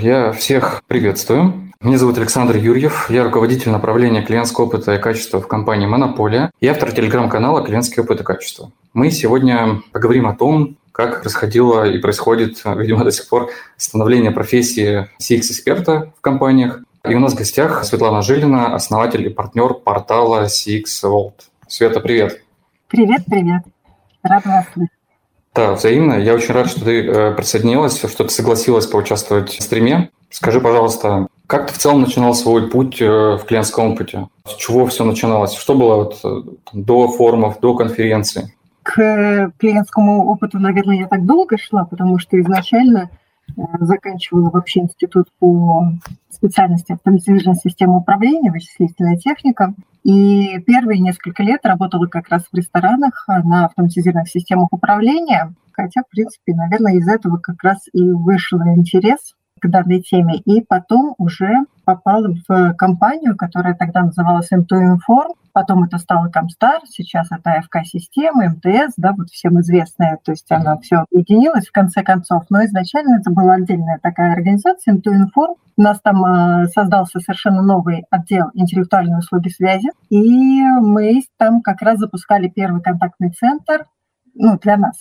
Я всех приветствую. Меня зовут Александр Юрьев. Я руководитель направления клиентского опыта и качества в компании «Монополия» и автор телеграм-канала «Клиентский опыт и качество». Мы сегодня поговорим о том, как происходило и происходит, видимо, до сих пор становление профессии CX-эксперта в компаниях. И у нас в гостях Светлана Жилина, основатель и партнер портала CX World. Света, привет. Привет, привет. Рада вас слышать. Да, взаимно. Я очень рад, что ты э, присоединилась, что ты согласилась поучаствовать в стриме. Скажи, пожалуйста, как ты в целом начинал свой путь э, в клиентском опыте? С чего все начиналось? Что было вот э, до форумов, до конференции? К клиентскому опыту, наверное, я так долго шла, потому что изначально заканчивала вообще институт по специальности автоматизированной системы управления, вычислительная техника. И первые несколько лет работала как раз в ресторанах на автоматизированных системах управления, хотя, в принципе, наверное, из этого как раз и вышел интерес к данной теме. И потом уже попала в компанию, которая тогда называлась M2 Inform, потом это стало Комстар, сейчас это АФК-система, МТС, да, вот всем известная, то есть она все объединилась в конце концов, но изначально это была отдельная такая организация, M2 Inform. У нас там э, создался совершенно новый отдел интеллектуальной услуги связи, и мы там как раз запускали первый контактный центр, ну, для нас,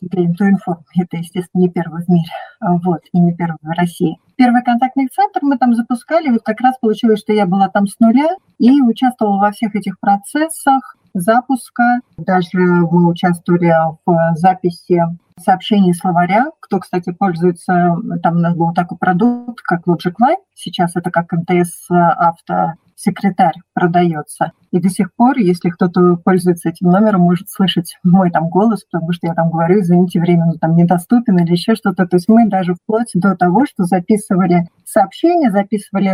Интуинформ. Это, естественно, не первый в мире, а вот, и не первый в России. Первый контактный центр мы там запускали, вот как раз получилось, что я была там с нуля и участвовала во всех этих процессах запуска. Даже мы участвовали в записи сообщений словаря. Кто, кстати, пользуется, там у нас был такой продукт, как Logic Line. Сейчас это как МТС Авто секретарь продается. И до сих пор, если кто-то пользуется этим номером, может слышать мой там голос, потому что я там говорю, извините, временно там недоступен или еще что-то. То есть мы даже вплоть до того, что записывали сообщения, записывали,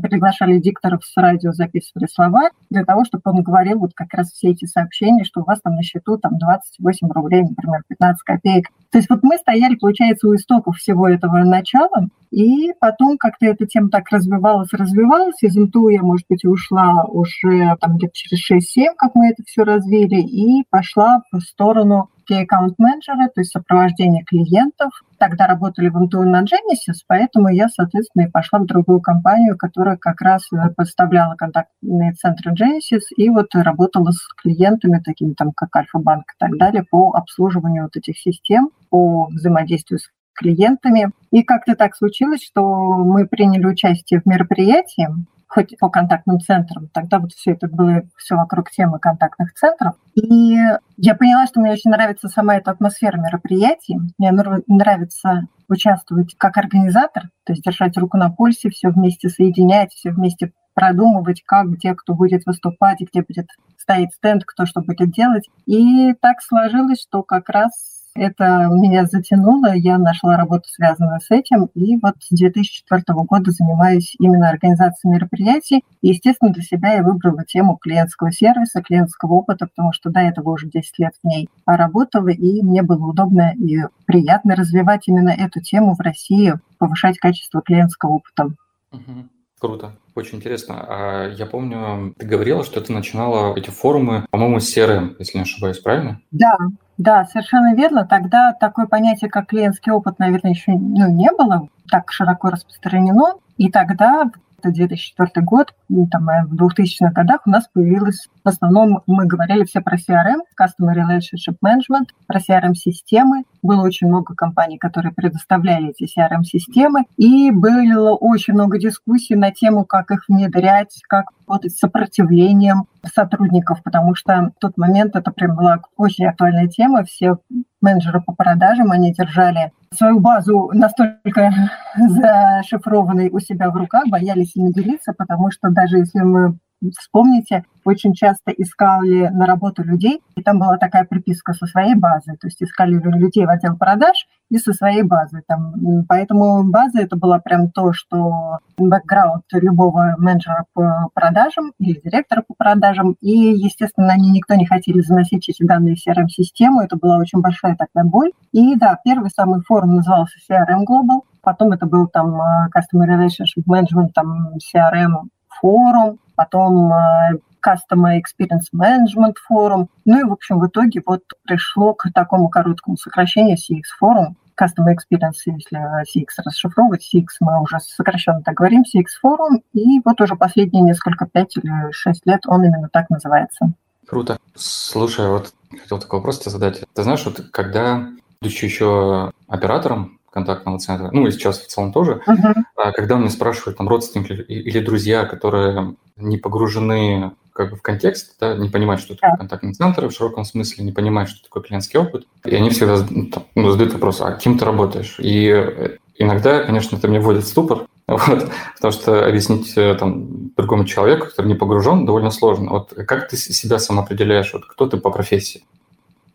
приглашали дикторов с радио, записывали слова для того, чтобы он говорил вот как раз все эти сообщения, что у вас там на счету там 28 рублей, например, 15 копеек. То есть вот мы стояли, получается, у истоков всего этого начала, и потом как-то эта тема так развивалась, развивалась. Из МТУ я, может быть, ушла уже там где-то через 6-7, как мы это все развили, и пошла в сторону key аккаунт менеджера, то есть сопровождение клиентов. Тогда работали в МТУ на Genesis, поэтому я, соответственно, и пошла в другую компанию, которая как раз э, поставляла контактные центры Genesis и вот работала с клиентами, такими там, как Альфа-банк и так далее, по обслуживанию вот этих систем, по взаимодействию с клиентами. И как-то так случилось, что мы приняли участие в мероприятии, хоть по контактным центрам. Тогда вот все это было все вокруг темы контактных центров. И я поняла, что мне очень нравится сама эта атмосфера мероприятий. Мне нравится участвовать как организатор, то есть держать руку на пульсе, все вместе соединять, все вместе продумывать, как, где кто будет выступать, где будет стоять стенд, кто что будет делать. И так сложилось, что как раз это меня затянуло, я нашла работу, связанную с этим, и вот с 2004 года занимаюсь именно организацией мероприятий. И, естественно, для себя я выбрала тему клиентского сервиса, клиентского опыта, потому что до этого уже 10 лет в ней работала, и мне было удобно и приятно развивать именно эту тему в России, повышать качество клиентского опыта. Угу. Круто, очень интересно. А я помню, ты говорила, что ты начинала эти форумы, по-моему, с CRM, если не ошибаюсь, правильно? Да, да, совершенно верно. Тогда такое понятие, как клиентский опыт, наверное, еще ну, не было так широко распространено. И тогда 2004 год, там, э, в 2000-х годах у нас появилось, в основном мы говорили все про CRM, Customer Relationship Management, про CRM-системы. Было очень много компаний, которые предоставляли эти CRM-системы, и было очень много дискуссий на тему, как их внедрять, как работать с сопротивлением сотрудников, потому что в тот момент это прям была очень актуальная тема. Все менеджеры по продажам, они держали свою базу настолько зашифрованной у себя в руках, боялись ими делиться, потому что даже если мы вспомните, очень часто искали на работу людей, и там была такая приписка со своей базой, то есть искали людей в отдел продаж и со своей базой. Там. Поэтому база это была прям то, что бэкграунд любого менеджера по продажам или директора по продажам, и, естественно, они никто не хотели заносить эти данные в CRM-систему, это была очень большая такая боль. И да, первый самый форум назывался CRM Global, потом это был там э, Customer Relationship Management, там CRM форум, потом э, Customer Experience Management форум. Ну и, в общем, в итоге вот пришло к такому короткому сокращению CX форум. Customer Experience, если CX расшифровывать, CX мы уже сокращенно так говорим, CX Forum, и вот уже последние несколько, пять или шесть лет он именно так называется. Круто. Слушай, вот хотел такой вопрос тебе задать. Ты знаешь, вот когда, будучи еще оператором контактного центра, ну и сейчас в целом тоже, uh-huh. когда меня спрашивают там родственники или друзья, которые не погружены как бы в контекст, да, не понимают, что такое контактный центр в широком смысле, не понимают, что такое клиентский опыт, и они всегда ну, задают вопрос, а кем ты работаешь? И э, иногда, конечно, это меня вводит в ступор, вот, потому что объяснить э, там, другому человеку, который не погружен, довольно сложно. Вот как ты себя сам определяешь? Вот кто ты по профессии?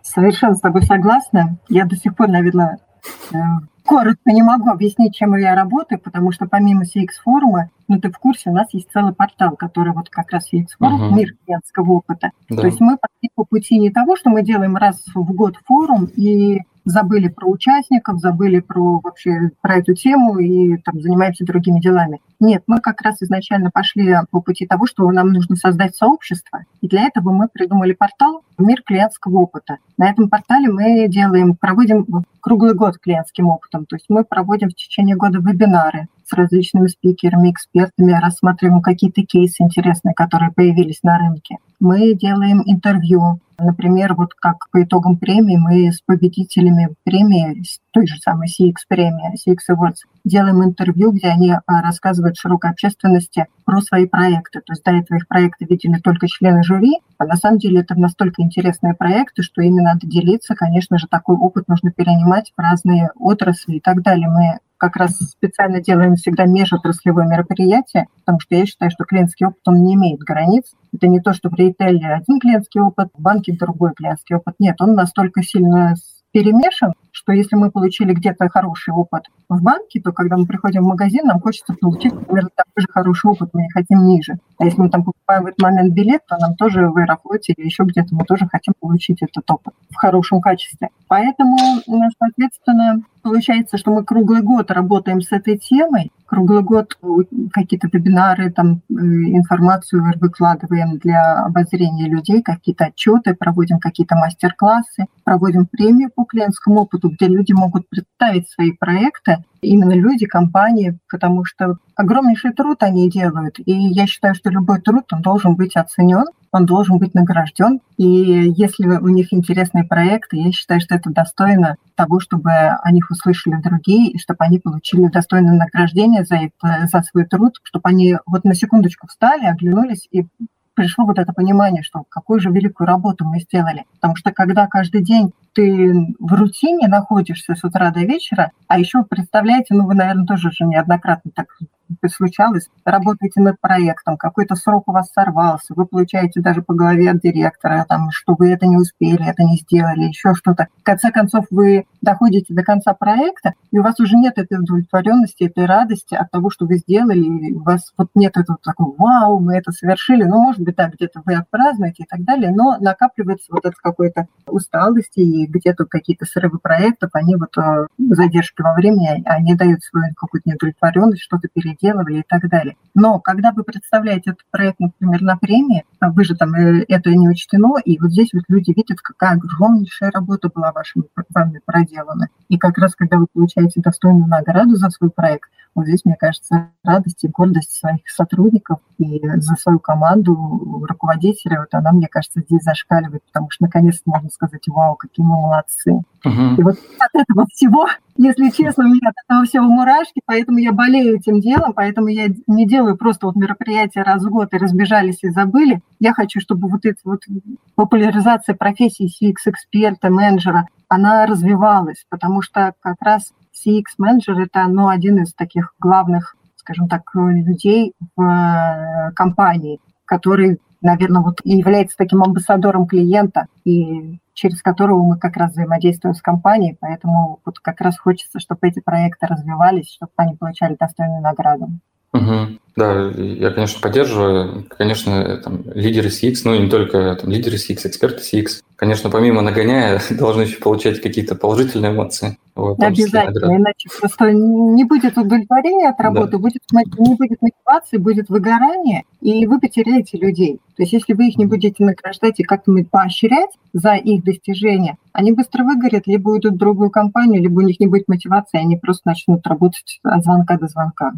Совершенно с тобой согласна. Я до сих пор, наверное, э, коротко не могу объяснить, чем я работаю, потому что помимо CX-форума, ну ты в курсе, у нас есть целый портал, который вот как раз CX-форум, uh-huh. мир клиентского опыта. Да. То есть мы пошли по пути не того, что мы делаем раз в год форум и забыли про участников, забыли про вообще про эту тему и там занимаемся другими делами. Нет, мы как раз изначально пошли по пути того, что нам нужно создать сообщество, и для этого мы придумали портал «Мир клиентского опыта». На этом портале мы делаем, проводим круглый год клиентским опытом, то есть мы проводим в течение года вебинары, с различными спикерами, экспертами, рассматриваем какие-то кейсы интересные, которые появились на рынке. Мы делаем интервью. Например, вот как по итогам премии мы с победителями премии, той же самой CX премии, CX Awards, делаем интервью, где они а, рассказывают широкой общественности про свои проекты. То есть до этого их проекты видели только члены жюри, а на самом деле это настолько интересные проекты, что ими надо делиться. Конечно же, такой опыт нужно перенимать в разные отрасли и так далее. Мы как раз специально делаем всегда межотраслевое мероприятие, потому что я считаю, что клиентский опыт, он не имеет границ. Это не то, что в ритейле один клиентский опыт, в банке другой клиентский опыт. Нет, он настолько сильно перемешан, что если мы получили где-то хороший опыт в банке, то когда мы приходим в магазин, нам хочется получить примерно такой же хороший опыт, мы не хотим ниже. А если мы там покупаем в этот момент билет, то нам тоже в Аэрофлоте или еще где-то мы тоже хотим получить этот опыт в хорошем качестве. Поэтому, соответственно, получается, что мы круглый год работаем с этой темой, круглый год какие-то вебинары, там э, информацию выкладываем для обозрения людей, какие-то отчеты, проводим какие-то мастер-классы, проводим премию по клиентскому опыту, где люди могут представить свои проекты, именно люди, компании, потому что огромнейший труд они делают. И я считаю, что любой труд, он должен быть оценен, он должен быть награжден. И если у них интересные проекты, я считаю, что это достойно того, чтобы о них услышали другие, и чтобы они получили достойное награждение за, это, за свой труд, чтобы они вот на секундочку встали, оглянулись и пришло вот это понимание, что какую же великую работу мы сделали. Потому что когда каждый день ты в рутине находишься с утра до вечера, а еще представляете, ну вы, наверное, тоже же неоднократно так случалось, работаете над проектом, какой-то срок у вас сорвался, вы получаете даже по голове от директора, там, что вы это не успели, это не сделали, еще что-то. В конце концов, вы доходите до конца проекта, и у вас уже нет этой удовлетворенности, этой радости от того, что вы сделали, и у вас вот нет этого такого «Вау, мы это совершили!» Ну, может быть, так где-то вы отпразднуете и так далее, но накапливается вот это какой-то усталости и где-то какие-то срывы проектов, они вот э, задержки во времени, они дают свою какую-то неудовлетворенность, что-то переделывали и так далее. Но когда вы представляете этот проект, например, на премии, вы же там э, это не учтено, и вот здесь вот люди видят, какая огромнейшая работа была вашими, вами проделана. И как раз, когда вы получаете достойную награду за свой проект, вот здесь, мне кажется, радость и гордость своих сотрудников и за свою команду руководителя, вот она, мне кажется, здесь зашкаливает, потому что наконец-то можно сказать, вау, какие мы молодцы. Uh-huh. И вот от этого всего, если честно, у меня от этого всего мурашки, поэтому я болею этим делом, поэтому я не делаю просто вот мероприятия раз в год и разбежались и забыли. Я хочу, чтобы вот эта вот популяризация профессии CX-эксперта, менеджера, она развивалась, потому что как раз CX-менеджер – это ну, один из таких главных, скажем так, людей в э, компании, который, наверное, вот является таким амбассадором клиента, и через которого мы как раз взаимодействуем с компанией, поэтому вот как раз хочется, чтобы эти проекты развивались, чтобы они получали достойную награду. Угу. Да, я, конечно, поддерживаю. Конечно, там, лидеры CX, ну и не только там, лидеры CX, эксперты CX, конечно, помимо нагоняя, должны еще получать какие-то положительные эмоции. Вот, Обязательно, иначе просто не будет удовлетворения от работы, да. будет, не будет мотивации, будет выгорание, и вы потеряете людей. То есть если вы их не будете награждать и как-то поощрять за их достижения, они быстро выгорят, либо уйдут в другую компанию, либо у них не будет мотивации, они просто начнут работать от звонка до звонка.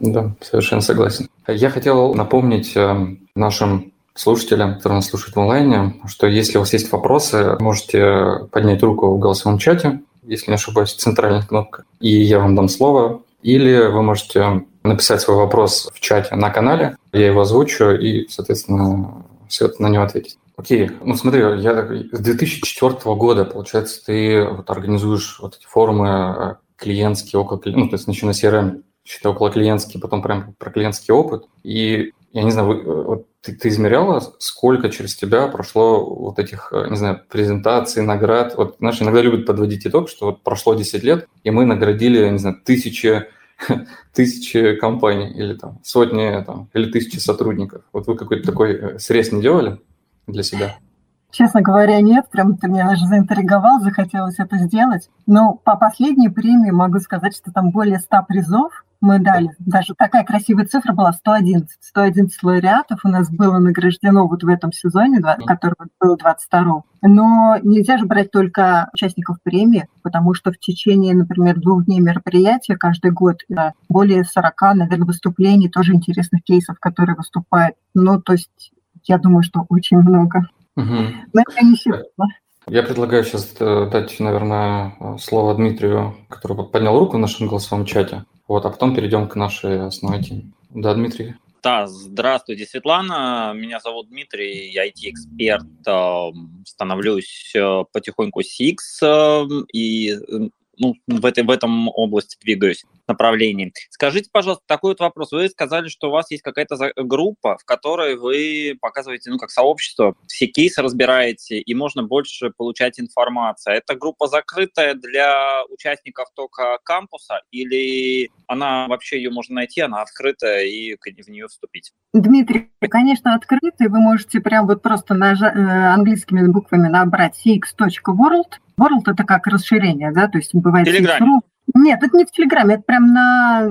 Да, совершенно согласен. Я хотел напомнить э, нашим слушателям, которые нас слушают в онлайне, что если у вас есть вопросы, можете поднять руку в голосовом чате, если не ошибаюсь, центральная кнопка, и я вам дам слово. Или вы можете написать свой вопрос в чате на канале, я его озвучу и, соответственно, все на него ответить. Окей, ну смотри, я с 2004 года, получается, ты вот организуешь вот эти форумы э, клиентские, около, ну, то есть начиная с CRM, считай, около клиентский, потом прям про клиентский опыт. И я не знаю, э, вот ты, ты измеряла, сколько через тебя прошло вот этих, э, не знаю, презентаций, наград? Вот, знаешь, иногда любят подводить итог, что вот прошло 10 лет, и мы наградили, не знаю, тысячи, тысячи компаний или там сотни там, или тысячи сотрудников. Вот вы какой-то такой э, срез не делали для себя? Честно говоря, нет, прям ты меня даже заинтриговал, захотелось это сделать. Но по последней премии могу сказать, что там более 100 призов, мы дали. Даже такая красивая цифра была 111. 111 лауреатов у нас было награждено вот в этом сезоне, который был 22 Но нельзя же брать только участников премии, потому что в течение, например, двух дней мероприятия каждый год более 40, наверное, выступлений, тоже интересных кейсов, которые выступают. Ну, то есть я думаю, что очень много. Угу. Но это не считала. Я предлагаю сейчас э, дать, наверное, слово Дмитрию, который поднял руку в нашем голосовом чате. Вот, а потом перейдем к нашей основной теме. Да, Дмитрий. Да, здравствуйте, Светлана. Меня зовут Дмитрий, я IT-эксперт. Эм, становлюсь э, потихоньку CX эм, и ну, в, этой, в этом области двигаюсь направлении. Скажите, пожалуйста, такой вот вопрос. Вы сказали, что у вас есть какая-то группа, в которой вы показываете, ну, как сообщество, все кейсы разбираете, и можно больше получать информацию. Это группа закрытая для участников только кампуса, или она вообще ее можно найти, она открытая, и в нее вступить? Дмитрий, конечно, открытая. Вы можете прям вот просто нажать, э, английскими буквами набрать cx.world. World – это как расширение, да, то есть бывает... Телеграм. Нет, это не в Телеграме, это прям на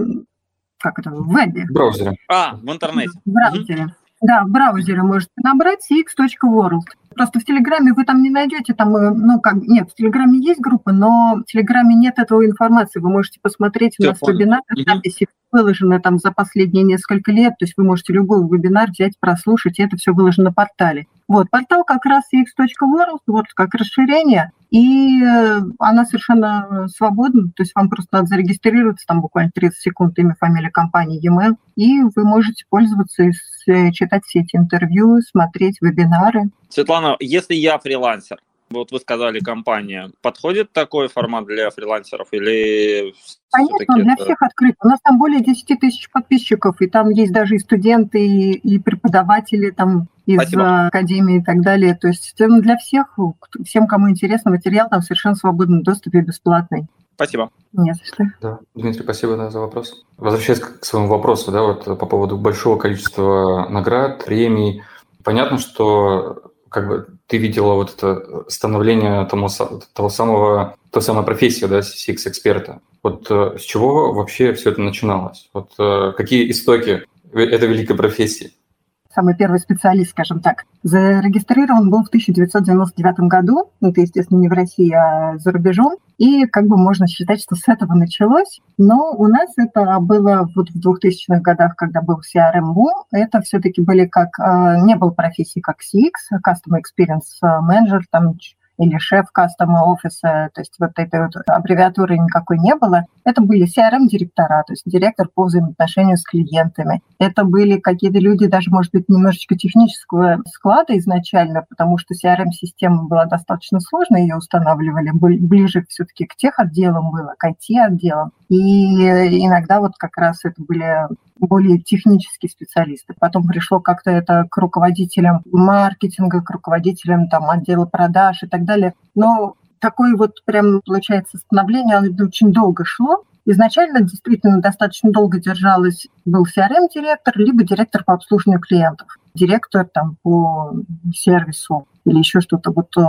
как это, в вебе. В браузере. А, в интернете. В браузере. Угу. Да, в браузере можете набрать cx.world. Просто в Телеграме вы там не найдете, там, э, ну, как, нет, в Телеграме есть группа, но в Телеграме нет этого информации. Вы можете посмотреть, у нас вебинары, записи выложены там за последние несколько лет, то есть вы можете любой вебинар взять, прослушать, и это все выложено на портале. Вот, портал как раз cx.world, вот как расширение, и э, она совершенно свободна, то есть вам просто надо зарегистрироваться, там буквально 30 секунд, имя, фамилия компании, e-mail, и вы можете пользоваться и э, читать все эти интервью, смотреть вебинары. Светлана, если я фрилансер, вот вы сказали, компания. Подходит такой формат для фрилансеров или... Конечно, для это... всех открыт. У нас там более 10 тысяч подписчиков, и там есть даже и студенты, и, и преподаватели там из Спасибо. академии и так далее. То есть для всех, всем, кому интересно, материал там совершенно свободный доступ и бесплатный. Спасибо. Не за что. Да. Дмитрий, спасибо да, за вопрос. Возвращаясь к своему вопросу, да, вот по поводу большого количества наград, премий. Понятно, что как бы ты видела вот это становление тому, того самого, той самой профессии, да, CX-эксперта. Вот э, с чего вообще все это начиналось? Вот э, какие истоки этой великой профессии? Самый первый специалист, скажем так, зарегистрирован был в 1999 году. Это, естественно, не в России, а за рубежом. И как бы можно считать, что с этого началось. Но у нас это было вот в 2000-х годах, когда был CRM boom. Это все-таки были как... А, не было профессии как CX, Customer Experience Manager, там или шеф кастома офиса, то есть вот этой вот аббревиатуры никакой не было. Это были CRM-директора, то есть директор по взаимоотношению с клиентами. Это были какие-то люди, даже, может быть, немножечко технического склада изначально, потому что CRM-система была достаточно сложной, ее устанавливали ближе все-таки к тех отделам было, к IT-отделам. И иногда вот как раз это были более технические специалисты. Потом пришло как-то это к руководителям маркетинга, к руководителям там, отдела продаж и так далее. Но такое вот прям, получается, становление, оно очень долго шло. Изначально действительно достаточно долго держалось, был CRM-директор, либо директор по обслуживанию клиентов. директор там по сервису или еще что-то. Вот э,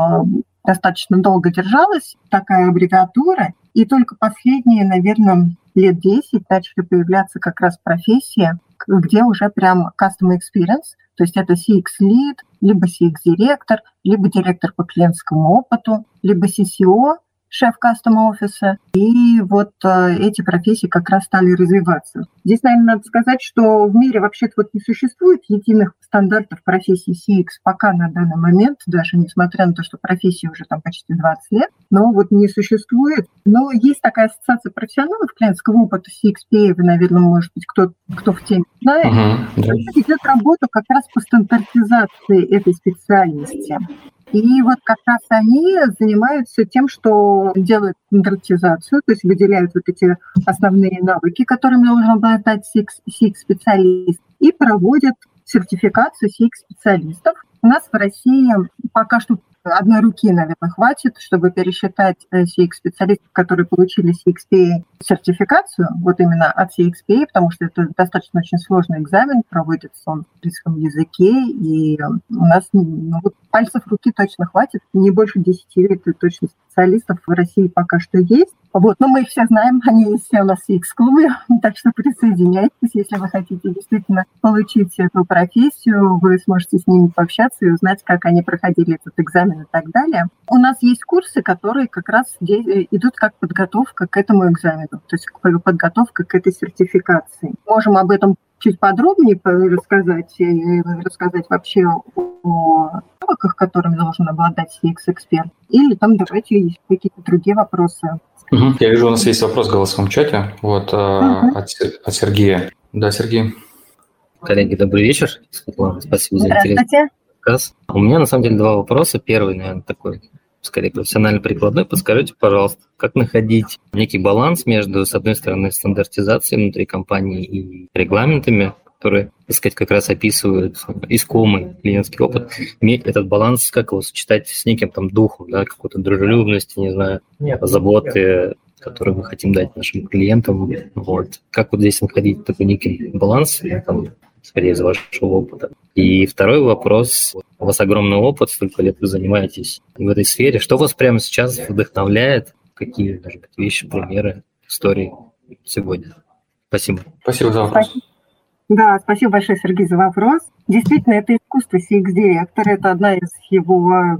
достаточно долго держалась такая аббревиатура, и только последние, наверное, лет 10 начали появляться как раз профессии, где уже прям customer experience, то есть это CX lead, либо CX директор, либо директор по клиентскому опыту, либо CCO, шеф кастом офиса. И вот э, эти профессии как раз стали развиваться. Здесь, наверное, надо сказать, что в мире вообще-то вот не существует единых стандартов профессии CX пока на данный момент, даже несмотря на то, что профессии уже там почти 20 лет, но вот не существует. Но есть такая ассоциация профессионалов клиентского опыта CXP, вы, наверное, может быть, кто, кто в теме знает, uh-huh, да. идет работа как раз по стандартизации этой специальности. И вот как раз они занимаются тем, что делают стандартизацию, то есть выделяют вот эти основные навыки, которыми должен обладать CX-специалист, и проводят сертификацию CX-специалистов. У нас в России пока что одной руки, наверное, хватит, чтобы пересчитать CX-специалистов, которые получили CXPA сертификацию, вот именно от CXPA, потому что это достаточно очень сложный экзамен, проводится он в английском языке, и у нас ну, вот пальцев руки точно хватит, не больше 10 лет точно специалистов в России пока что есть. Вот, но мы их все знаем, они все у нас в X-клубе, так что присоединяйтесь, если вы хотите действительно получить эту профессию, вы сможете с ними пообщаться и узнать, как они проходили этот экзамен и так далее. У нас есть курсы, которые как раз идут как подготовка к этому экзамену, то есть подготовка к этой сертификации. Можем об этом чуть подробнее рассказать, и рассказать вообще о навыках, которыми должен обладать CX-эксперт, или там давайте есть какие-то другие вопросы. Угу. Я вижу, у нас есть вопрос в голосовом чате вот, угу. от, от Сергея. Да, Сергей. Коллеги, добрый вечер. Спасибо за интересный рассказ. У меня на самом деле два вопроса. Первый, наверное, такой скорее профессионально прикладной, подскажите, пожалуйста, как находить некий баланс между, с одной стороны, стандартизацией внутри компании и регламентами, которые, так сказать, как раз описывают искомый клиентский опыт, иметь этот баланс, как его сочетать с неким там духом, да, какой-то дружелюбности, не знаю, заботы, которые мы хотим дать нашим клиентам. Вот. Как вот здесь находить такой некий баланс, там, скорее из вашего опыта. И второй вопрос. У вас огромный опыт, столько лет вы занимаетесь в этой сфере. Что вас прямо сейчас вдохновляет? Какие, даже вещи, примеры, истории сегодня? Спасибо. Спасибо за вопрос. Да, спасибо большое, Сергей, за вопрос. Действительно, это искусство CX-директора, это одна из его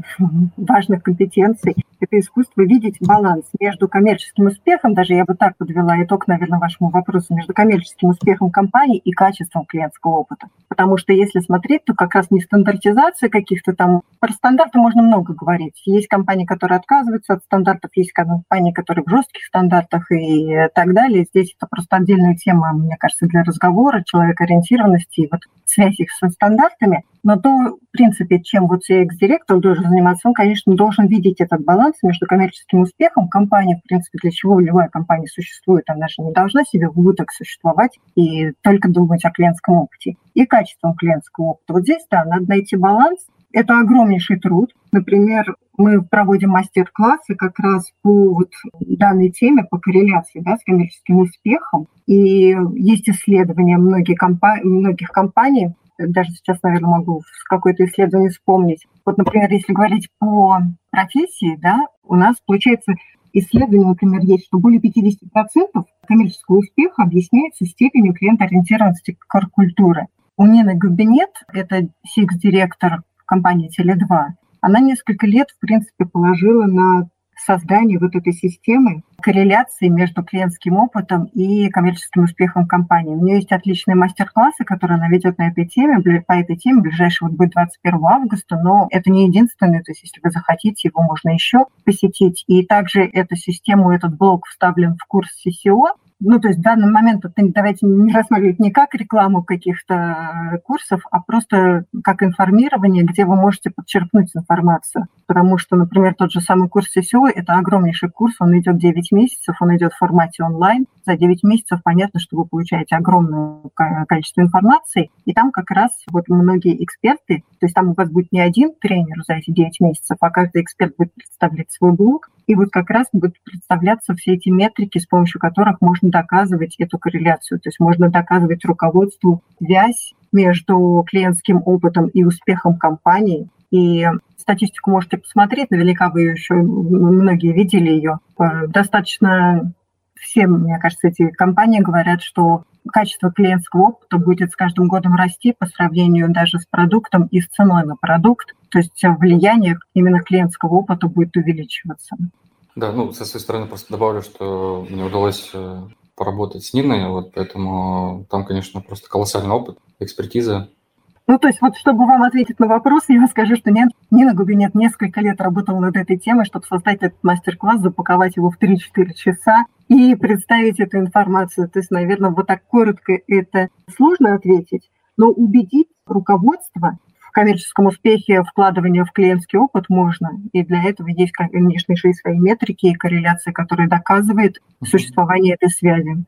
важных компетенций. Это искусство видеть баланс между коммерческим успехом, даже я бы так подвела итог, наверное, вашему вопросу, между коммерческим успехом компании и качеством клиентского опыта. Потому что если смотреть, то как раз не стандартизация каких-то там... Про стандарты можно много говорить. Есть компании, которые отказываются от стандартов, есть компании, которые в жестких стандартах и так далее. Здесь это просто отдельная тема, мне кажется, для разговора, человекоориентированности и вот связь их со стандартами, но то, в принципе, чем вот CX-директор должен заниматься, он, конечно, должен видеть этот баланс между коммерческим успехом компании, в принципе, для чего любая компания существует, она же не должна себе в убыток существовать и только думать о клиентском опыте, и качеством клиентского опыта. Вот здесь, да, надо найти баланс, это огромнейший труд. Например, мы проводим мастер-классы как раз по вот данной теме, по корреляции да, с коммерческим успехом. И есть исследования многих, компа- многих компаний, даже сейчас, наверное, могу какое-то исследование вспомнить. Вот, например, если говорить по профессии, да, у нас получается исследование, например, есть, что более 50% коммерческого успеха объясняется степенью клиентоориентированности культуры. У Нины Габинет, это CX-директор компании Теле2, она несколько лет, в принципе, положила на создание вот этой системы корреляции между клиентским опытом и коммерческим успехом компании. У нее есть отличные мастер-классы, которые она ведет на этой теме. По этой теме ближайший вот будет 21 августа, но это не единственный, то есть если вы захотите, его можно еще посетить. И также эту систему, этот блок вставлен в курс CCO, ну, то есть в данный момент давайте не рассматривать не как рекламу каких-то э, курсов, а просто как информирование, где вы можете подчеркнуть информацию. потому что, например, тот же самый курс SEO – это огромнейший курс, он идет 9 месяцев, он идет в формате онлайн. За 9 месяцев понятно, что вы получаете огромное количество информации, и там как раз вот многие эксперты, то есть там у вас будет не один тренер за эти 9 месяцев, а каждый эксперт будет представлять свой блог, и вот как раз будут представляться все эти метрики, с помощью которых можно доказывать эту корреляцию. То есть можно доказывать руководству связь между клиентским опытом и успехом компании. И статистику можете посмотреть, наверняка вы еще многие видели ее. Э, достаточно все, мне кажется, эти компании говорят, что качество клиентского опыта будет с каждым годом расти по сравнению даже с продуктом и с ценой на продукт. То есть влияние именно клиентского опыта будет увеличиваться. Да, ну, со своей стороны просто добавлю, что мне удалось э, поработать с Ниной, вот поэтому там, конечно, просто колоссальный опыт, экспертиза. Ну, то есть вот чтобы вам ответить на вопрос, я скажу, что нет, Нина Губинет несколько лет работала над этой темой, чтобы создать этот мастер-класс, запаковать его в 3-4 часа и представить эту информацию. То есть, наверное, вот так коротко это сложно ответить, но убедить руководство коммерческом успехе вкладывания в клиентский опыт можно. И для этого есть, конечно же, и свои метрики и корреляции, которые доказывают существование этой связи.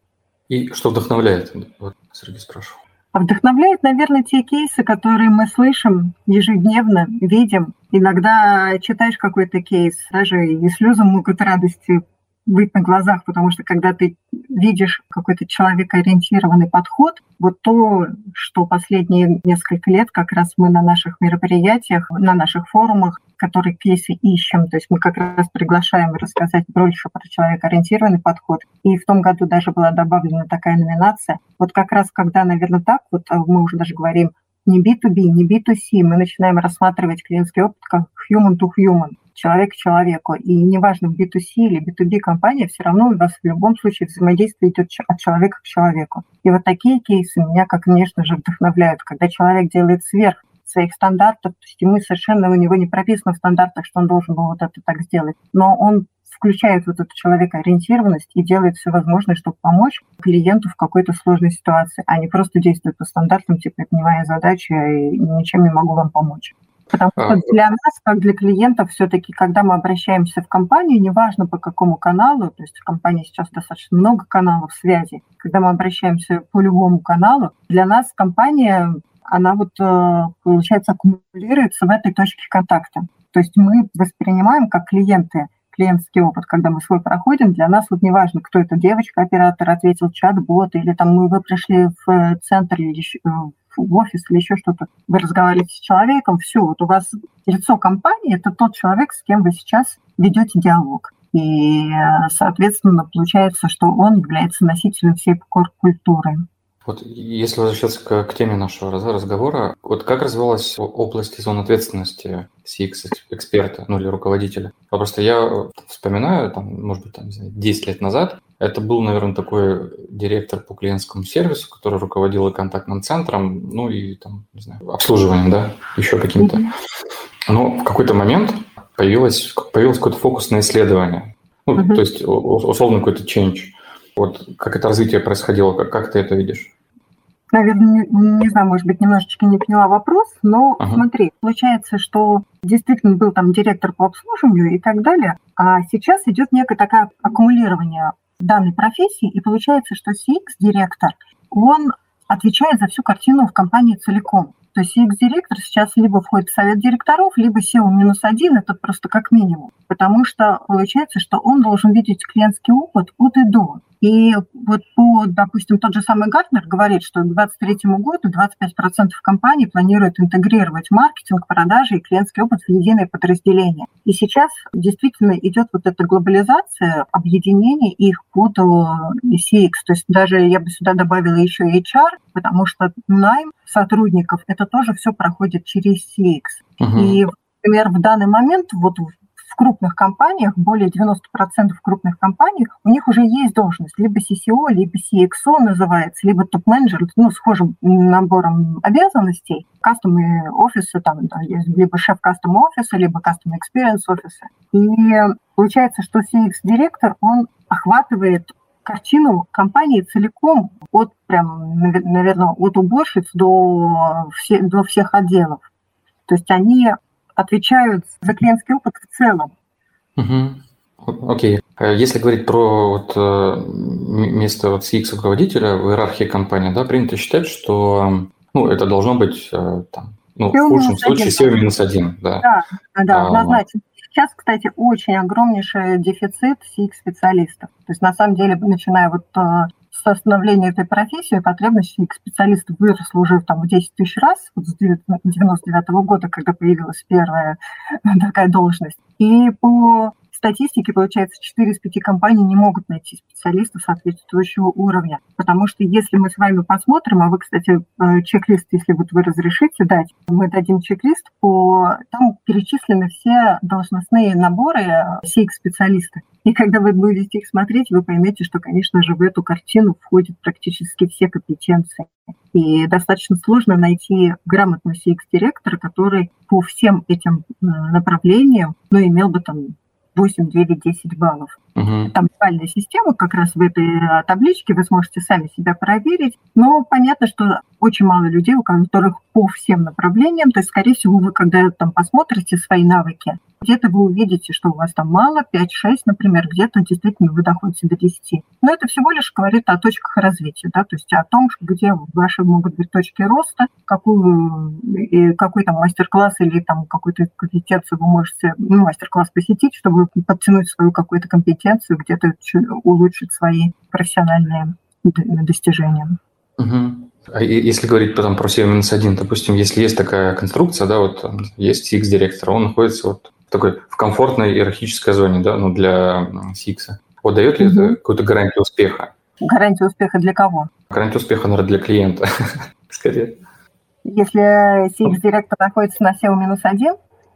И что вдохновляет? Вот Сергей спрашивал. А вдохновляет, наверное, те кейсы, которые мы слышим ежедневно, видим. Иногда читаешь какой-то кейс, даже и слезы могут радости быть на глазах, потому что когда ты видишь какой-то человекоориентированный подход, вот то, что последние несколько лет как раз мы на наших мероприятиях, на наших форумах, которые кейсы ищем, то есть мы как раз приглашаем рассказать больше про человекоориентированный подход. И в том году даже была добавлена такая номинация. Вот как раз когда, наверное, так, вот а мы уже даже говорим не B2B, не B2C, мы начинаем рассматривать клиентский опыт как human to human человек к человеку. И неважно, в B2C или B2B компания, все равно у вас в любом случае взаимодействие идет от человека к человеку. И вот такие кейсы меня, как, конечно же, вдохновляют, когда человек делает сверх своих стандартов, то есть ему совершенно у него не прописано в стандартах, что он должен был вот это так сделать, но он включает вот эту человекоориентированность и делает все возможное, чтобы помочь клиенту в какой-то сложной ситуации, а не просто действует по стандартам, типа, это не моя задача, и ничем не могу вам помочь. Потому что для нас, как для клиентов, все-таки, когда мы обращаемся в компанию, неважно по какому каналу, то есть в компании сейчас достаточно много каналов связи, когда мы обращаемся по любому каналу, для нас компания, она вот, э, получается, аккумулируется в этой точке контакта. То есть мы воспринимаем как клиенты клиентский опыт, когда мы свой проходим, для нас вот неважно, кто это девочка, оператор, ответил чат-бот, или там мы вы пришли в э, центр или э, в офис или еще что-то, вы разговариваете с человеком, все, вот у вас лицо компании – это тот человек, с кем вы сейчас ведете диалог. И, соответственно, получается, что он является носителем всей культуры. Вот если возвращаться к, к теме нашего разговора, вот как развивалась область и зон ответственности CX-эксперта, ну или руководителя? Просто я вспоминаю, там, может быть, там, 10 лет назад, это был, наверное, такой директор по клиентскому сервису, который руководил и контактным центром, ну и там, не знаю, обслуживанием, да, еще каким-то. Но в какой-то момент появилось, появилось какой-то фокус на исследование. Ну, mm-hmm. то есть, условно, какой-то change. Вот как это развитие происходило, как, как ты это видишь? Наверное, не, не знаю, может быть, немножечко не поняла вопрос, но ага. смотри, получается, что действительно был там директор по обслуживанию и так далее, а сейчас идет некое такое аккумулирование данной профессии, и получается, что CX-директор, он отвечает за всю картину в компании целиком. То есть CX-директор сейчас либо входит в совет директоров, либо SEO минус один, это просто как минимум. Потому что получается, что он должен видеть клиентский опыт от и до. И вот по, допустим, тот же самый Гартнер говорит, что к 2023 году 25% компаний планируют интегрировать маркетинг, продажи и клиентский опыт в единое подразделение. И сейчас действительно идет вот эта глобализация, объединение их под э, CX. То есть даже я бы сюда добавила еще HR, потому что найм сотрудников, это тоже все проходит через CX. Угу. И например, в данный момент вот в крупных компаниях, более 90% крупных компаний, у них уже есть должность, либо CCO, либо CXO называется, либо топ-менеджер, ну, схожим набором обязанностей. Кастомные офисы, там, либо шеф кастом офиса, либо кастом experience офиса. И получается, что CX-директор, он охватывает картину компании целиком от прям, наверное, от уборщиц до, все, до всех отделов. То есть они отвечают за клиентский опыт в целом. Угу. Окей. Okay. Если говорить про вот э, место вот CX руководителя в иерархии компании, да, принято считать, что ну, это должно быть э, там, ну, в худшем случае SEO минус один. Да, да, да а, однозначно. Сейчас, кстати, очень огромнейший дефицит CX-специалистов. То есть, на самом деле, начиная вот э, становления этой профессии, потребность CX-специалистов выросла уже там в 10 тысяч раз, вот с 99 -го года, когда появилась первая такая должность. И по статистике, получается, 4 из 5 компаний не могут найти специалистов соответствующего уровня. Потому что если мы с вами посмотрим, а вы, кстати, э, чек-лист, если вот вы разрешите дать, мы дадим чек-лист, по... там перечислены все должностные наборы CX-специалиста. И когда вы будете их смотреть, вы поймете, что, конечно же, в эту картину входят практически все компетенции. И достаточно сложно найти грамотного CX-директора, который по всем этим э, направлениям ну, имел бы там 8, 9, 10 баллов. Угу. Там бальная система как раз в этой э, табличке, вы сможете сами себя проверить. Но понятно, что очень мало людей, у которых по всем направлениям, то есть, скорее всего, вы когда там посмотрите свои навыки, где-то вы увидите, что у вас там мало, 5-6, например, где-то действительно вы доходите до 10. Но это всего лишь говорит о точках развития, да, то есть о том, где ваши могут быть точки роста, какую, и какой там мастер-класс или там какую-то компетенцию вы можете, ну, мастер-класс посетить, чтобы подтянуть свою какую-то компетенцию, где-то улучшить свои профессиональные достижения. Угу. А если говорить потом про SEO-1, допустим, если есть такая конструкция, да, вот есть CX-директор, он находится вот такой в комфортной иерархической зоне, да, ну, для CX. Вот дает ли угу. это какую-то гарантию успеха? Гарантию успеха для кого? Гарантию успеха, наверное, для клиента, скорее. Если CX-директор находится на SEO минус один,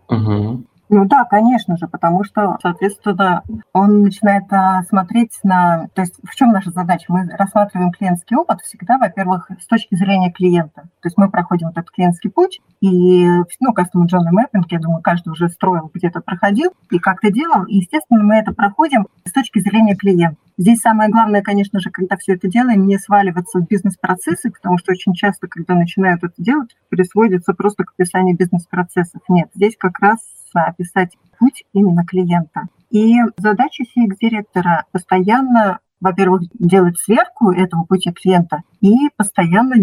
угу. Ну да, конечно же, потому что, соответственно, он начинает а, смотреть на... То есть в чем наша задача? Мы рассматриваем клиентский опыт всегда, во-первых, с точки зрения клиента. То есть мы проходим этот клиентский путь, и, ну, Custom Journey Mapping, я думаю, каждый уже строил, где-то проходил и как-то делал. И, естественно, мы это проходим с точки зрения клиента. Здесь самое главное, конечно же, когда все это делаем, не сваливаться в бизнес-процессы, потому что очень часто, когда начинают это делать, присводится просто к описанию бизнес-процессов. Нет, здесь как раз описать путь именно клиента. И задача CX-директора постоянно, во-первых, делать сверку этого пути клиента и постоянно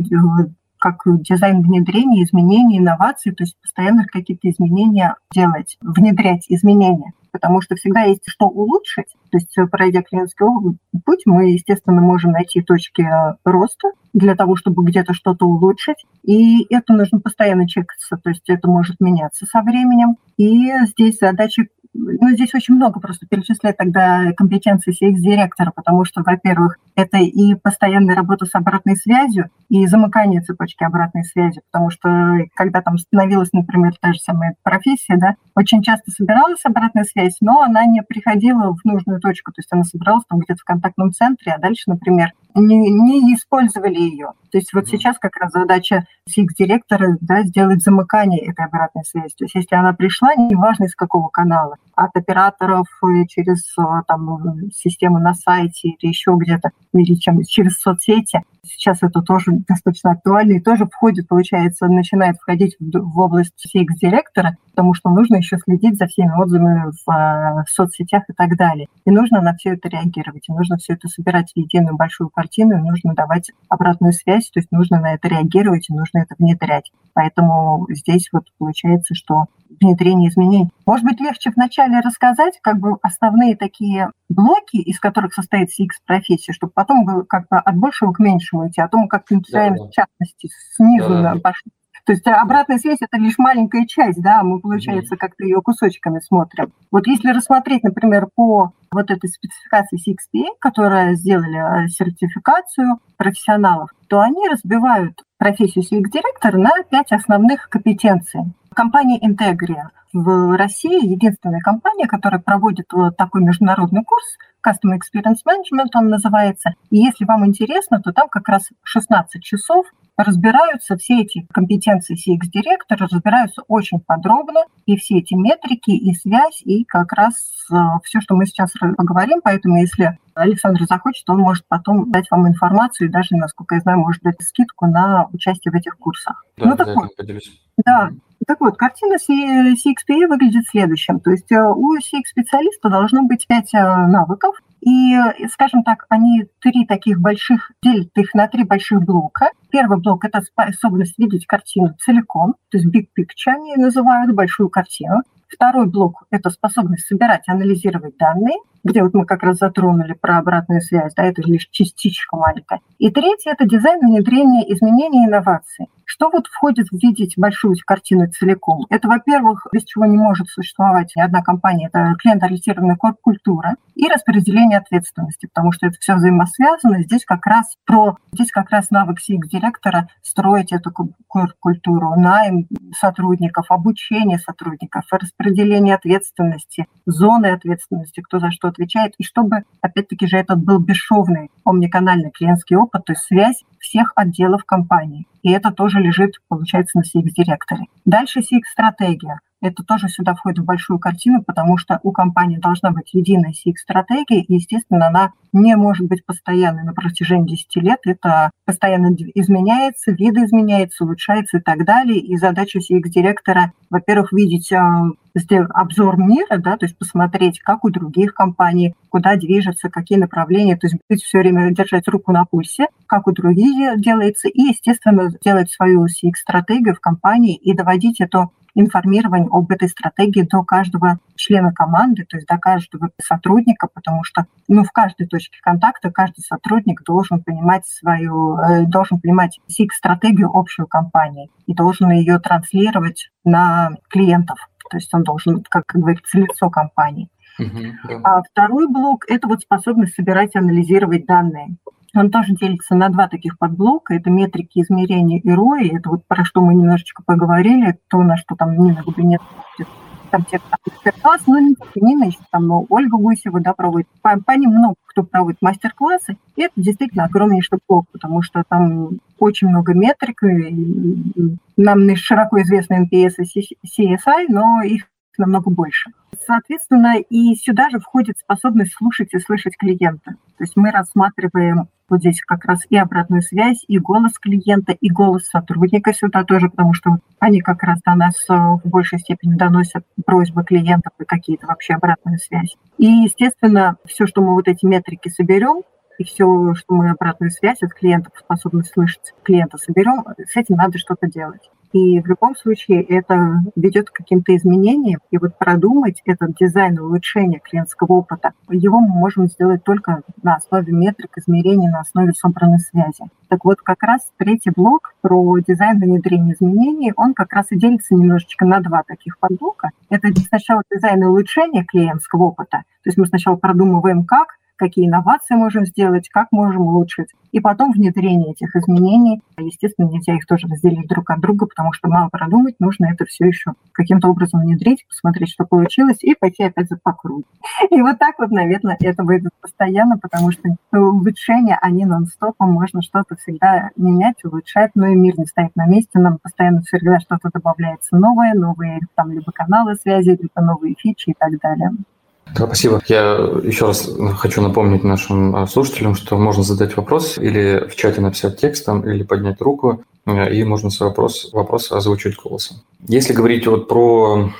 как дизайн внедрения, изменений, инноваций, то есть постоянно какие-то изменения делать, внедрять изменения потому что всегда есть что улучшить. То есть, пройдя клиентский путь, мы, естественно, можем найти точки роста для того, чтобы где-то что-то улучшить. И это нужно постоянно чекаться, то есть это может меняться со временем. И здесь задача ну, здесь очень много просто перечислять тогда компетенции CX-директора, потому что, во-первых, это и постоянная работа с обратной связью, и замыкание цепочки обратной связи, потому что когда там становилась, например, та же самая профессия, да, очень часто собиралась обратная связь, но она не приходила в нужную точку, то есть она собиралась там где-то в контактном центре, а дальше, например, не, не использовали ее. То есть вот сейчас как раз задача CX-директора да, сделать замыкание этой обратной связи. То есть если она пришла, неважно из какого канала, от операторов через э, там, систему на сайте или еще где-то, или чем, через соцсети, сейчас это тоже достаточно актуально и тоже входит, получается, начинает входить в, область CX-директора, потому что нужно еще следить за всеми отзывами в, в соцсетях и так далее. И нужно на все это реагировать, и нужно все это собирать в единую большую картину, и нужно давать обратную связь, то есть нужно на это реагировать, и нужно это внедрять. Поэтому здесь вот получается, что внедрение изменений. Может быть, легче вначале рассказать как бы основные такие блоки, из которых состоит CX-профессия, чтобы потом было как бы от большего к меньшему идти, о том, как внедряем да, да. в частности снизу да, на пошли. То есть обратная связь – это лишь маленькая часть, да, мы, получается, как-то ее кусочками смотрим. Вот если рассмотреть, например, по вот этой спецификации CXPA, которая сделали э, сертификацию профессионалов, то они разбивают профессию CX-директора на пять основных компетенций. Компания Integria в России единственная компания, которая проводит вот такой международный курс Customer Experience Management он называется. И если вам интересно, то там как раз 16 часов разбираются все эти компетенции CX-директора, разбираются очень подробно, и все эти метрики, и связь, и как раз э, все, что мы сейчас поговорим. Поэтому, если Александр захочет, он может потом дать вам информацию и даже, насколько я знаю, может дать скидку на участие в этих курсах. Да, ну, так вот, поделюсь. Да, Так вот, картина CXPA выглядит следующим. То есть у CX-специалиста должно быть пять навыков, и, скажем так, они три таких больших, делят их на три больших блока. Первый блок – это способность видеть картину целиком, то есть big picture они называют, большую картину. Второй блок – это способность собирать, анализировать данные, где вот мы как раз затронули про обратную связь, да, это лишь частичка маленькая. И третий – это дизайн, внедрение, изменения, инновации. Что вот входит в видеть большую картину целиком? Это, во-первых, без чего не может существовать ни одна компания, это клиент-ориентированная культура и распределение ответственности, потому что это все взаимосвязано. Здесь как раз про, здесь как раз навык CX-директора строить эту культуру, найм сотрудников, обучение сотрудников, распределение ответственности, зоны ответственности, кто за что отвечает, и чтобы, опять-таки же, этот был бесшовный, омниканальный клиентский опыт, то есть связь всех отделов компании. И это тоже лежит, получается, на CX-директоре. Дальше CX-стратегия. Это тоже сюда входит в большую картину, потому что у компании должна быть единая CX-стратегия, и, естественно, она не может быть постоянной на протяжении 10 лет. Это постоянно изменяется, виды изменяются, улучшается и так далее. И задача CX-директора, во-первых, видеть а, обзор мира, да, то есть посмотреть, как у других компаний, куда движется, какие направления, то есть быть все время держать руку на пульсе, как у других делается, и, естественно, делать свою CX-стратегию в компании и доводить эту информирование об этой стратегии до каждого члена команды, то есть до каждого сотрудника, потому что ну, в каждой точке контакта каждый сотрудник должен понимать свою, э, должен понимать SIG-стратегию общую компании и должен ее транслировать на клиентов. То есть он должен, как, как говорится, лицо компании. Uh-huh, да. А второй блок – это вот способность собирать и анализировать данные. Он тоже делится на два таких подблока. Это метрики измерения и ROI. Это вот про что мы немножечко поговорили. То, на что там Нина Губинет там те мастер-класс, ну, не только Нина, еще там ну, Ольга Гусева, да, проводит. По, по ним много кто проводит мастер-классы, и это действительно огромнейший блок, потому что там очень много метрик, и нам широко известны NPS и CSI, но их намного больше. Соответственно, и сюда же входит способность слушать и слышать клиента. То есть мы рассматриваем вот здесь как раз и обратную связь, и голос клиента, и голос сотрудника сюда тоже, потому что они как раз до нас э, в большей степени доносят просьбы клиентов и какие-то вообще обратную связь. И, естественно, все, что мы вот эти метрики соберем, и все, что мы обратную связь от клиентов, способность слышать клиента соберем, с этим надо что-то делать. И в любом случае это ведет к каким-то изменениям. И вот продумать этот дизайн улучшения клиентского опыта, его мы можем сделать только на основе метрик измерений, на основе собранной связи. Так вот, как раз третий блок про дизайн внедрения изменений, он как раз и делится немножечко на два таких подблока. Это сначала дизайн улучшения клиентского опыта, то есть мы сначала продумываем, как, какие инновации можем сделать, как можем улучшить. И потом внедрение этих изменений. Естественно, нельзя их тоже разделить друг от друга, потому что мало продумать, нужно это все еще каким-то образом внедрить, посмотреть, что получилось, и пойти опять за по. И вот так вот, наверное, это будет постоянно, потому что улучшения, они нон-стопом, можно что-то всегда менять, улучшать, но и мир не стоит на месте, нам постоянно всегда что-то добавляется новое, новые там либо каналы связи, либо новые фичи и так далее. Да, спасибо. Я еще раз хочу напомнить нашим а, слушателям, что можно задать вопрос или в чате написать текстом, или поднять руку, э, и можно свой вопрос, вопрос озвучить голосом. Если говорить вот про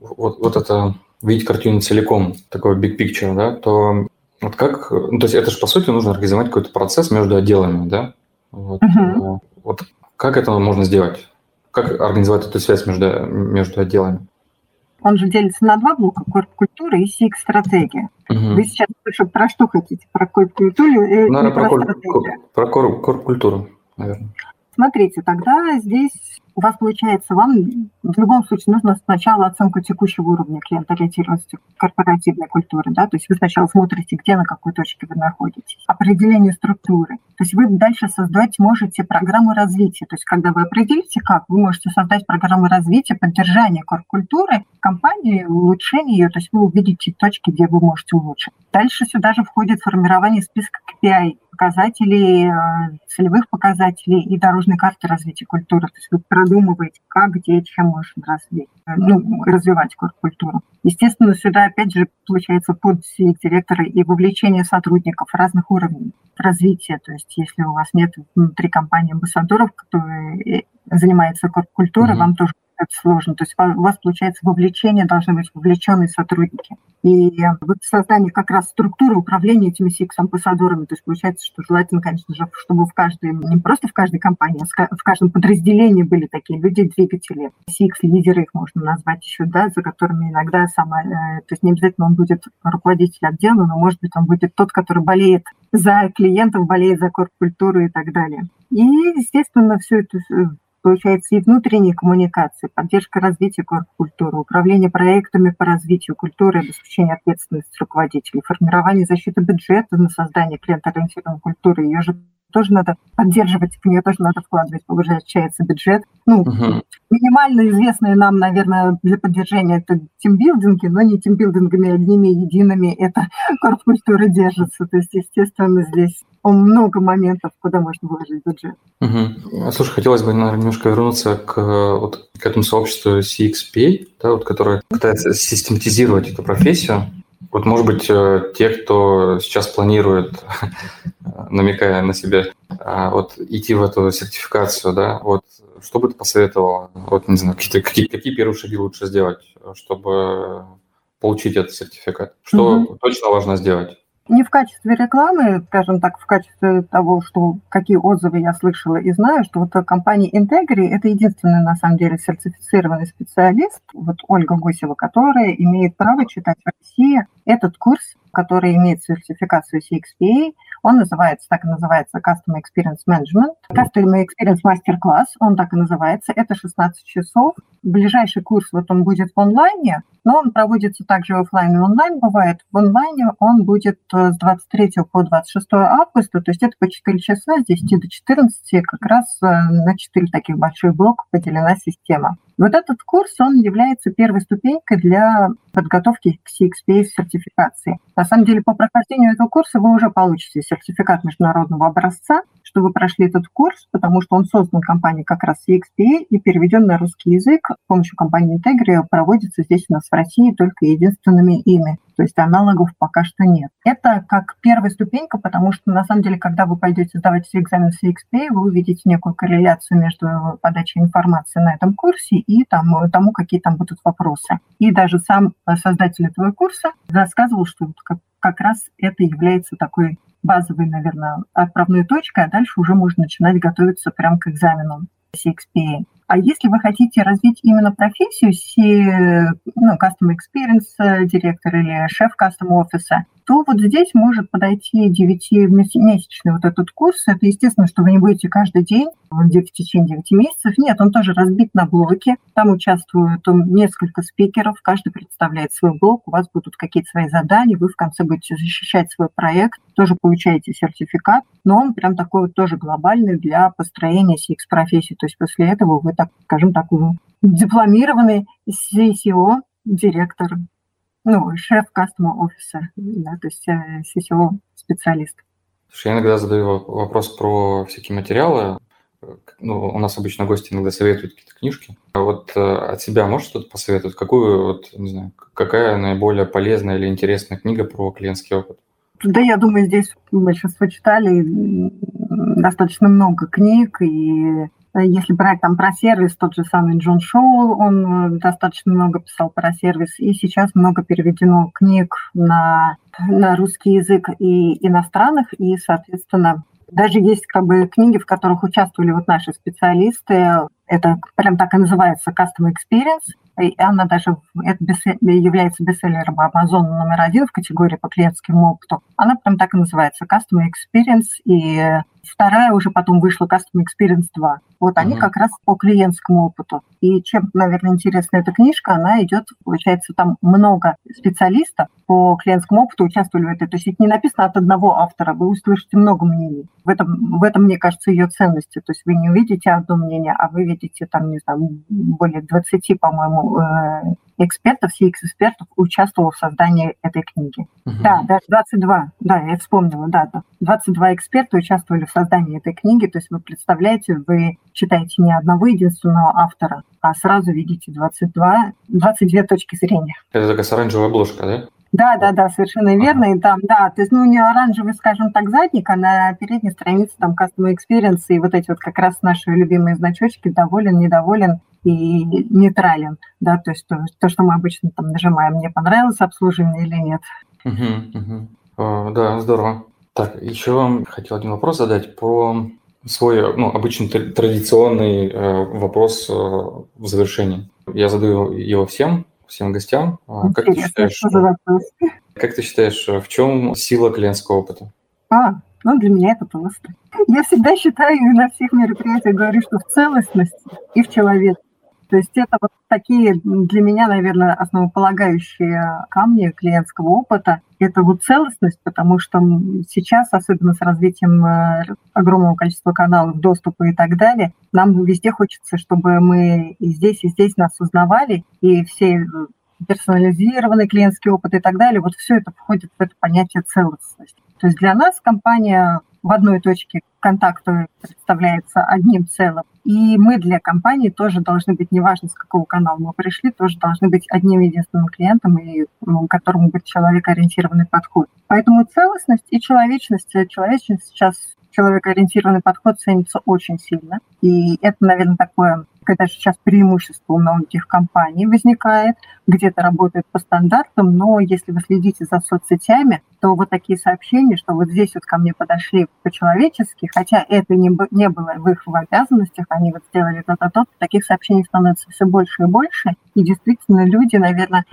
вот, вот это, видеть картину целиком, такой big picture, да, то вот как, ну, то есть это же, по сути, нужно организовать какой-то процесс между отделами, да? Вот, uh-huh. вот как это можно сделать? Как организовать эту связь между, между отделами? Он же делится на два блока – корп-культура и СИК-стратегия. Угу. Вы сейчас про что хотите? Про корп-культуру или Наверное, про, про, про корп-культуру, наверное. Смотрите, тогда здесь у вас получается, вам в любом случае нужно сначала оценку текущего уровня клиентоориентированности корпоративной культуры, да, то есть вы сначала смотрите, где, на какой точке вы находитесь, определение структуры, то есть вы дальше создать можете программу развития, то есть когда вы определите, как, вы можете создать программу развития, поддержания корп-культуры компании, улучшения ее, то есть вы увидите точки, где вы можете улучшить. Дальше сюда же входит формирование списка KPI, показателей, э, целевых показателей и дорожной карты развития культуры. То есть вы продумываете, как, где, чем можно развить, э, ну, развивать культуру. Естественно, сюда опять же получается под директора и вовлечение сотрудников разных уровней развития. То есть если у вас нет внутри компании амбассадоров, которые э, занимаются культурой, mm-hmm. вам тоже это сложно. То есть у вас, получается, вовлечение должны быть вовлеченные сотрудники. И вот создание как раз структуры управления этими CX-амбассадорами, то есть получается, что желательно, конечно же, чтобы в каждой, не просто в каждой компании, а в каждом подразделении были такие люди-двигатели. CX-лидеры их можно назвать еще, да, за которыми иногда сама, э, то есть не обязательно он будет руководитель отдела, но, может быть, он будет тот, который болеет за клиентов, болеет за корп-культуру и так далее. И, естественно, все это э, получается и внутренние коммуникации, поддержка развития культуры, управление проектами по развитию культуры, обеспечение ответственности руководителей, формирование защиты бюджета на создание клиентоориентированной культуры. Ее же тоже надо поддерживать, в нее тоже надо вкладывать, получается, бюджет. Ну, угу. минимально известные нам, наверное, для поддержания это тимбилдинги, но не тимбилдингами одними едиными это корпкультура держится. То есть, естественно, здесь много моментов, куда можно вложить бюджет. Угу. Слушай, хотелось бы наверное, немножко вернуться к, вот, к этому сообществу CXP, да, вот, которое пытается систематизировать эту профессию. Вот, может быть, э, те, кто сейчас планирует, намекая на себя, а, вот идти в эту сертификацию, да, вот что бы ты посоветовал? Вот, не знаю, какие, какие, какие первые шаги лучше сделать, чтобы получить этот сертификат? Что угу. точно важно сделать? Не в качестве рекламы, скажем так, в качестве того, что какие отзывы я слышала и знаю, что вот компания Integri – это единственный, на самом деле, сертифицированный специалист, вот Ольга Гусева, которая имеет право читать в России этот курс, который имеет сертификацию CXPA, он называется, так и называется Customer Experience Management. Customer Experience Master Class, он так и называется. Это 16 часов. Ближайший курс вот он будет в онлайне, но он проводится также офлайн и онлайн. Бывает в онлайне он будет э, с 23 по 26 августа, то есть это по 4 часа с 10 до 14, как раз э, на 4 таких больших блока поделена система. Вот этот курс, он является первой ступенькой для подготовки к CXP сертификации. На самом деле, по прохождению этого курса вы уже получите сертификат международного образца, что вы прошли этот курс, потому что он создан компанией как раз CXP и переведен на русский язык с помощью компании Integri проводится здесь у нас в России только единственными ими. То есть аналогов пока что нет. Это как первая ступенька, потому что на самом деле, когда вы пойдете сдавать экзамен CXP, вы увидите некую корреляцию между подачей информации на этом курсе и тому, тому какие там будут вопросы. И даже сам создатель этого курса рассказывал, что как, как раз это является такой базовой, наверное, отправной точкой, а дальше уже можно начинать готовиться прямо к экзамену CXPA. А если вы хотите развить именно профессию, ну, Custom Experience директор или шеф Custom офиса, то вот здесь может подойти 9-месячный вот этот курс. Это естественно, что вы не будете каждый день в течение 9 месяцев. Нет, он тоже разбит на блоки. Там участвуют несколько спикеров, каждый представляет свой блок, у вас будут какие-то свои задания, вы в конце будете защищать свой проект, тоже получаете сертификат, но он прям такой вот тоже глобальный для построения CX-профессии. То есть после этого вы, так скажем так, дипломированный CCO, директор ну, шеф customer офиса, да, то есть э, CCO специалист. Слушай, я иногда задаю вопрос про всякие материалы. Ну, у нас обычно гости иногда советуют какие-то книжки. А вот э, от себя можешь что-то посоветовать? Какую, вот, не знаю, какая наиболее полезная или интересная книга про клиентский опыт? Да, я думаю, здесь большинство читали достаточно много книг, и Э, если брать там про сервис, тот же самый Джон Шоу, он э, достаточно много писал про сервис, и сейчас много переведено книг на, на русский язык и иностранных, и, соответственно, даже есть как бы книги, в которых участвовали вот наши специалисты. Это прям так и называется Custom Experience. И она даже является бестселлером Amazon номер один в категории по клиентскому опыту. Она прям так и называется Custom Experience. И вторая уже потом вышла Custom Experience 2. Вот они mm-hmm. как раз по клиентскому опыту. И чем, наверное, интересна эта книжка, она идет, получается, там много специалистов по клиентскому опыту участвовали в этой. То есть это не написано от одного автора, вы услышите много мнений. В этом, в этом мне кажется, ее ценности. То есть вы не увидите одно мнение, а вы видите там, не знаю, более 20, по-моему, э, экспертов, CX-экспертов участвовало в создании этой книги. Угу. Да, даже 22, да, я вспомнила, да, 22 эксперта участвовали в создании этой книги, то есть вы представляете, вы читаете не одного единственного автора, а сразу видите 22, 22 точки зрения. Это такая с оранжевой обложкой, да? Да, да, да, совершенно верно. И там, да, то есть, ну, не оранжевый, скажем так, задник, а на передней странице там Customer Experience и вот эти вот как раз наши любимые значочки, доволен, недоволен, и нейтрален, да, то есть то, то что мы обычно там нажимаем, мне понравилось обслуживание или нет. Угу, угу. О, да, здорово. Так, еще хотел один вопрос задать про свой, ну, обычный традиционный э, вопрос э, в завершении. Я задаю его всем, всем гостям. А как ты считаешь, как ты считаешь, в чем сила клиентского опыта? А, ну, для меня это просто. Я всегда считаю и на всех мероприятиях говорю, что в целостности и в человеке. То есть это вот такие для меня, наверное, основополагающие камни клиентского опыта. Это вот целостность, потому что сейчас, особенно с развитием э, огромного количества каналов, доступа и так далее, нам везде хочется, чтобы мы и здесь, и здесь нас узнавали, и все персонализированный клиентский опыт и так далее, вот все это входит в это понятие целостность. То есть для нас компания в одной точке контакта представляется одним целым. И мы для компании тоже должны быть, неважно с какого канала мы пришли, тоже должны быть одним единственным клиентом, и ну, которому будет человекоориентированный подход. Поэтому целостность и человечность, человечность сейчас человекоориентированный подход ценится очень сильно. И это, наверное, такое когда сейчас преимущество у многих компаний возникает, где-то работают по стандартам, но если вы следите за соцсетями, то вот такие сообщения, что вот здесь вот ко мне подошли по-человечески, хотя это не, не было в их обязанностях, они вот сделали то-то-то, таких сообщений становится все больше и больше, и действительно люди, наверное,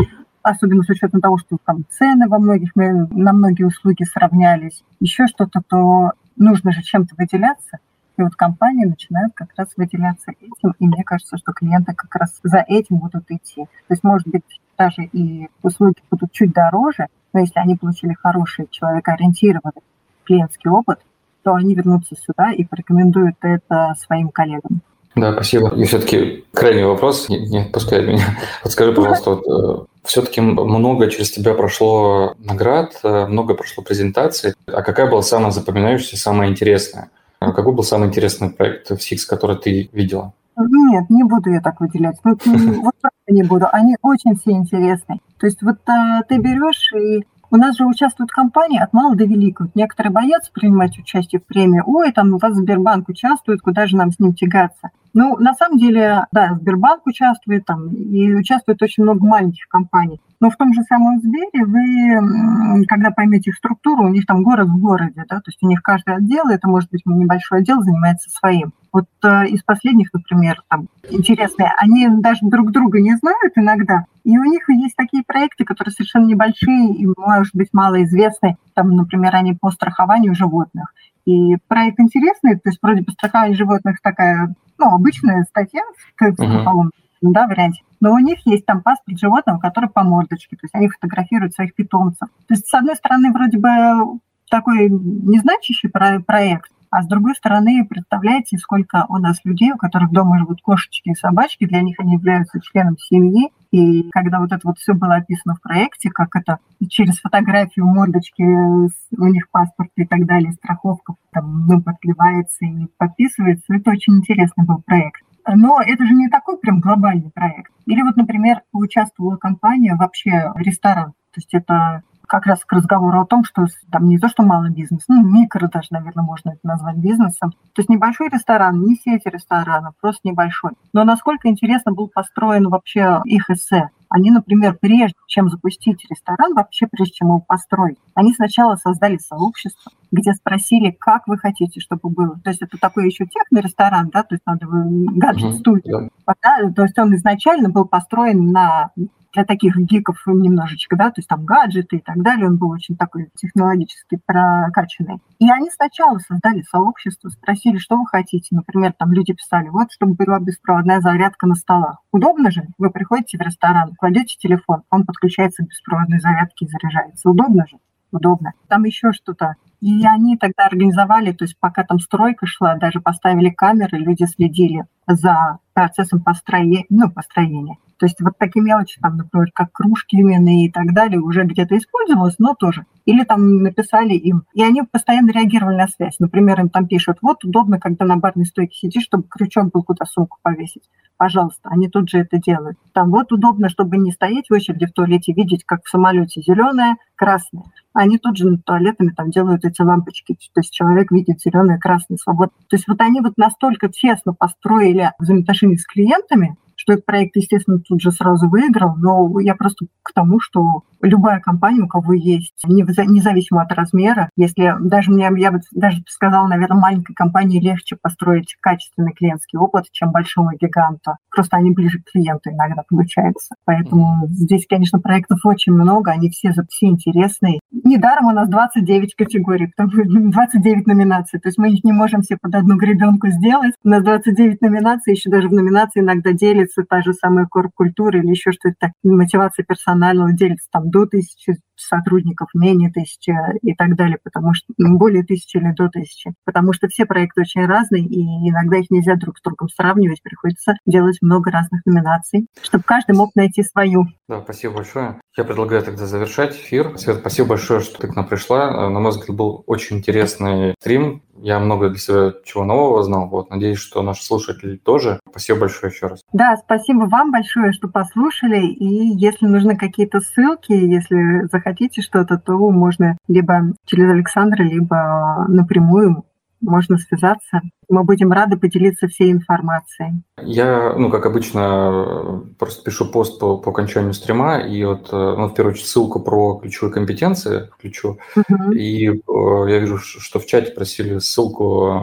особенно с учетом того, что там цены во многих, на многие услуги сравнялись, еще что-то, то нужно же чем-то выделяться. И вот компании начинают как раз выделяться этим, и мне кажется, что клиенты как раз за этим будут идти. То есть, может быть, даже и услуги будут чуть дороже, но если они получили хороший человекоориентированный клиентский опыт, то они вернутся сюда и порекомендуют это своим коллегам. Да, спасибо. И все-таки крайний вопрос, не, не отпускает меня. Скажи, пожалуйста, вот, э, все-таки много через тебя прошло наград, э, много прошло презентаций. А какая была самая запоминающаяся, самая интересная? А какой был самый интересный проект в SIX, который ты видела? Нет, не буду я так выделять. Вот, вот не буду. Они очень все интересные. То есть вот а, ты берешь и у нас же участвуют компании от мала до великого. Некоторые боятся принимать участие в премии. Ой, там у вас Сбербанк участвует, куда же нам с ним тягаться? Ну, на самом деле, да, Сбербанк участвует там, и участвует очень много маленьких компаний. Но в том же самом Сбере вы, когда поймете их структуру, у них там город в городе, да, то есть у них каждый отдел, это может быть небольшой отдел, занимается своим. Вот э, из последних, например, там, интересные, они даже друг друга не знают иногда, и у них есть такие проекты, которые совершенно небольшие и, может быть, малоизвестны. Там, например, они по страхованию животных. И проект интересный, то есть вроде по страхованию животных такая, ну, обычная статья в страховом uh-huh. да, варианте. Но у них есть там паспорт животного, который по мордочке, то есть они фотографируют своих питомцев. То есть, с одной стороны, вроде бы такой незначащий проект, а с другой стороны, представляете, сколько у нас людей, у которых дома живут кошечки и собачки, для них они являются членом семьи. И когда вот это вот все было описано в проекте, как это через фотографию мордочки, у них паспорт и так далее, страховка там, ну, подливается и подписывается, это очень интересный был проект. Но это же не такой прям глобальный проект. Или вот, например, участвовала компания вообще ресторан. То есть это как раз к разговору о том, что там не то, что малый бизнес, ну, микро даже, наверное, можно это назвать бизнесом. То есть небольшой ресторан, не сеть ресторанов, просто небольшой. Но насколько интересно был построен вообще их эссе. Они, например, прежде чем запустить ресторан, вообще прежде чем его построить, они сначала создали сообщество, где спросили, как вы хотите, чтобы было. То есть это такой еще техно-ресторан, да, то есть надо гаджет-студию. Uh-huh, да. То есть он изначально был построен на для таких гиков немножечко, да, то есть там гаджеты и так далее, он был очень такой технологически прокачанный. И они сначала создали сообщество, спросили, что вы хотите. Например, там люди писали, вот, чтобы была беспроводная зарядка на столах. Удобно же? Вы приходите в ресторан, кладете телефон, он подключается к беспроводной зарядке и заряжается. Удобно же? Удобно. Там еще что-то. И они тогда организовали, то есть пока там стройка шла, даже поставили камеры, люди следили за процессом построения, ну, построения. То есть вот такие мелочи, там, например, как кружки именные и так далее, уже где-то использовалось, но тоже. Или там написали им, и они постоянно реагировали на связь. Например, им там пишут, вот удобно, когда на барной стойке сидишь, чтобы крючок был куда сумку повесить. Пожалуйста, они тут же это делают. Там вот удобно, чтобы не стоять в очереди в туалете, видеть, как в самолете зеленое, красное. Они тут же над туалетами там делают эти лампочки. То есть человек видит зеленое, красное, свободное. То есть вот они вот настолько тесно построили взаимоотношения с клиентами, что этот проект, естественно, тут же сразу выиграл, но я просто к тому, что любая компания, у кого есть, независимо от размера, если даже мне, я бы даже сказала, наверное, маленькой компании легче построить качественный клиентский опыт, чем большому гиганту. Просто они ближе к клиенту иногда получается. Поэтому здесь, конечно, проектов очень много, они все, все интересные. Недаром у нас 29 категорий, потому 29 номинаций. То есть мы их не можем все под одну гребенку сделать. У нас 29 номинаций, еще даже в номинации иногда делится та же самая корп-культура или еще что-то, мотивация персонального делится там до тысячи сотрудников, менее тысячи и так далее, потому что ну, более тысячи или до тысячи, потому что все проекты очень разные, и иногда их нельзя друг с другом сравнивать, приходится делать много разных номинаций, чтобы каждый мог найти свою. Да, спасибо большое. Я предлагаю тогда завершать эфир. Свет, спасибо большое, что ты к нам пришла. На мой взгляд, был очень интересный стрим. Я много для себя чего нового знал. Вот, надеюсь, что наши слушатели тоже. Спасибо большое еще раз. Да, спасибо вам большое, что послушали. И если нужны какие-то ссылки, если захотите что-то, то можно либо через Александра, либо напрямую можно связаться. Мы будем рады поделиться всей информацией. Я, ну, как обычно, просто пишу пост по, по окончанию стрима, и вот, ну, в первую очередь, ссылку про ключевые компетенции включу. Угу. И э, я вижу, что в чате просили ссылку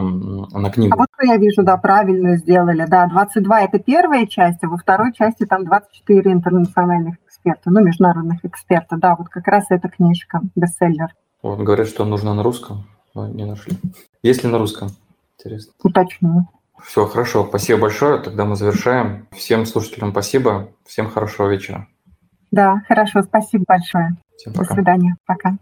на книгу. А вот я вижу, да, правильно сделали. Да, 22 – это первая часть, а во второй части там 24 интернациональных эксперта, ну, международных экспертов. Да, вот как раз эта книжка, бестселлер. Вот, говорят, что нужно на русском, но не нашли. Есть ли на русском? Интересно. Уточню. Все, хорошо. Спасибо большое. Тогда мы завершаем. Всем слушателям спасибо. Всем хорошего вечера. Да, хорошо. Спасибо большое. Всем пока. До свидания. Пока.